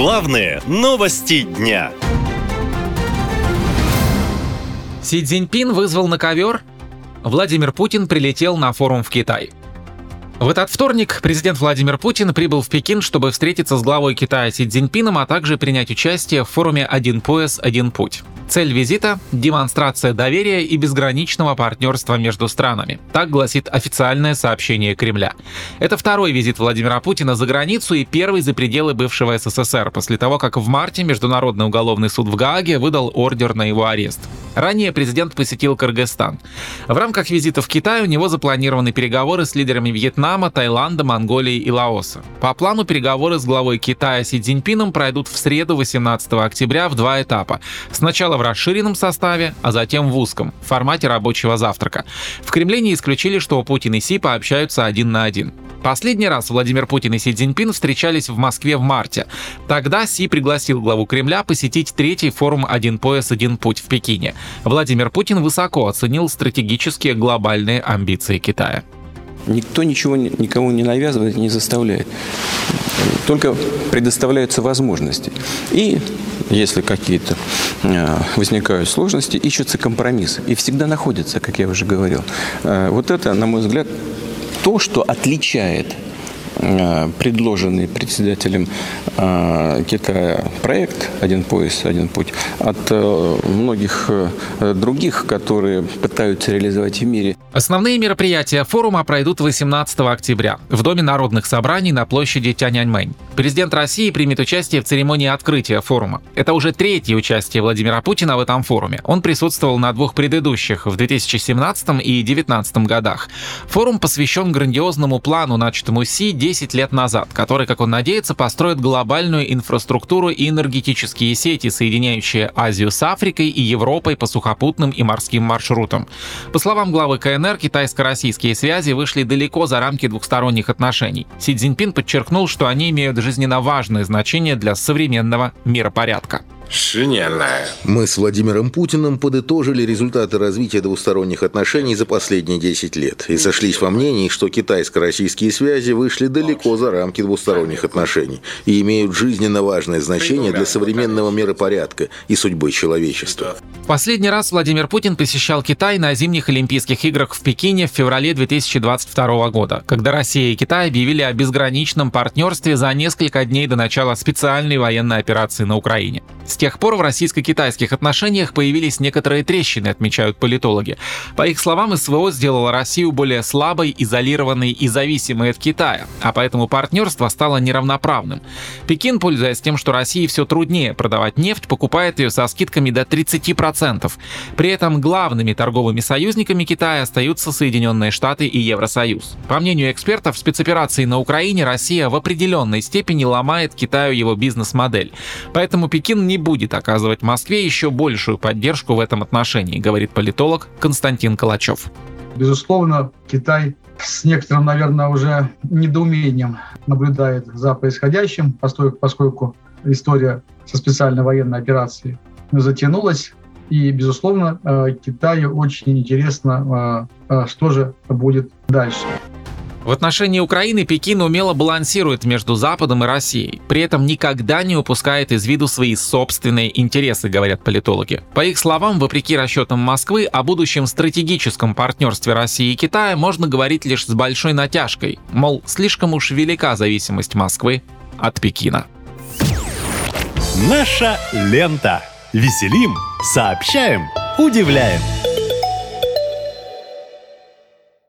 Главные новости дня. Си Цзиньпин вызвал на ковер. Владимир Путин прилетел на форум в Китай. В этот вторник президент Владимир Путин прибыл в Пекин, чтобы встретиться с главой Китая Си Цзиньпином, а также принять участие в форуме «Один пояс, один путь». Цель визита – демонстрация доверия и безграничного партнерства между странами. Так гласит официальное сообщение Кремля. Это второй визит Владимира Путина за границу и первый за пределы бывшего СССР, после того, как в марте Международный уголовный суд в Гааге выдал ордер на его арест. Ранее президент посетил Кыргызстан. В рамках визита в Китай у него запланированы переговоры с лидерами Вьетнама, Таиланда, Монголии и Лаоса. По плану переговоры с главой Китая Си Цзиньпином пройдут в среду 18 октября в два этапа. Сначала в расширенном составе, а затем в узком, в формате рабочего завтрака. В Кремле не исключили, что Путин и Си пообщаются один на один. Последний раз Владимир Путин и Си Цзиньпин встречались в Москве в марте. Тогда Си пригласил главу Кремля посетить третий форум «Один пояс, один путь» в Пекине. Владимир Путин высоко оценил стратегические глобальные амбиции Китая. Никто ничего никому не навязывает, не заставляет. Только предоставляются возможности. И если какие-то э, возникают сложности, ищутся компромиссы. И всегда находятся, как я уже говорил. Э, вот это, на мой взгляд, то, что отличает предложенный председателем э, Китая проект «Один пояс, один путь» от э, многих других, которые пытаются реализовать в мире. Основные мероприятия форума пройдут 18 октября в Доме народных собраний на площади Тяньаньмэнь. Президент России примет участие в церемонии открытия форума. Это уже третье участие Владимира Путина в этом форуме. Он присутствовал на двух предыдущих в 2017 и 2019 годах. Форум посвящен грандиозному плану, начатому Си 10 лет назад, который, как он надеется, построит глобальную инфраструктуру и энергетические сети, соединяющие Азию с Африкой и Европой по сухопутным и морским маршрутам. По словам главы КНР, китайско-российские связи вышли далеко за рамки двухсторонних отношений. Си Цзиньпин подчеркнул, что они имеют жизненно важное значение для современного миропорядка. Мы с Владимиром Путиным подытожили результаты развития двусторонних отношений за последние 10 лет и сошлись во мнении, что китайско-российские связи вышли далеко за рамки двусторонних отношений и имеют жизненно важное значение для современного миропорядка и судьбы человечества. Последний раз Владимир Путин посещал Китай на зимних Олимпийских играх в Пекине в феврале 2022 года, когда Россия и Китай объявили о безграничном партнерстве за несколько дней до начала специальной военной операции на Украине. С тех пор в российско-китайских отношениях появились некоторые трещины, отмечают политологи. По их словам, СВО сделало Россию более слабой, изолированной и зависимой от Китая, а поэтому партнерство стало неравноправным. Пекин, пользуясь тем, что России все труднее продавать нефть, покупает ее со скидками до 30%. При этом главными торговыми союзниками Китая остаются Соединенные Штаты и Евросоюз. По мнению экспертов, спецоперации на Украине Россия в определенной степени ломает Китаю его бизнес-модель. Поэтому Пекин не будет оказывать Москве еще большую поддержку в этом отношении, говорит политолог Константин Калачев. Безусловно, Китай с некоторым, наверное, уже недоумением наблюдает за происходящим, поскольку история со специальной военной операцией затянулась. И, безусловно, э, Китаю очень интересно, э, э, что же будет дальше. В отношении Украины Пекин умело балансирует между Западом и Россией, при этом никогда не упускает из виду свои собственные интересы, говорят политологи. По их словам, вопреки расчетам Москвы, о будущем стратегическом партнерстве России и Китая можно говорить лишь с большой натяжкой, мол, слишком уж велика зависимость Москвы от Пекина. Наша лента. Веселим, сообщаем, удивляем.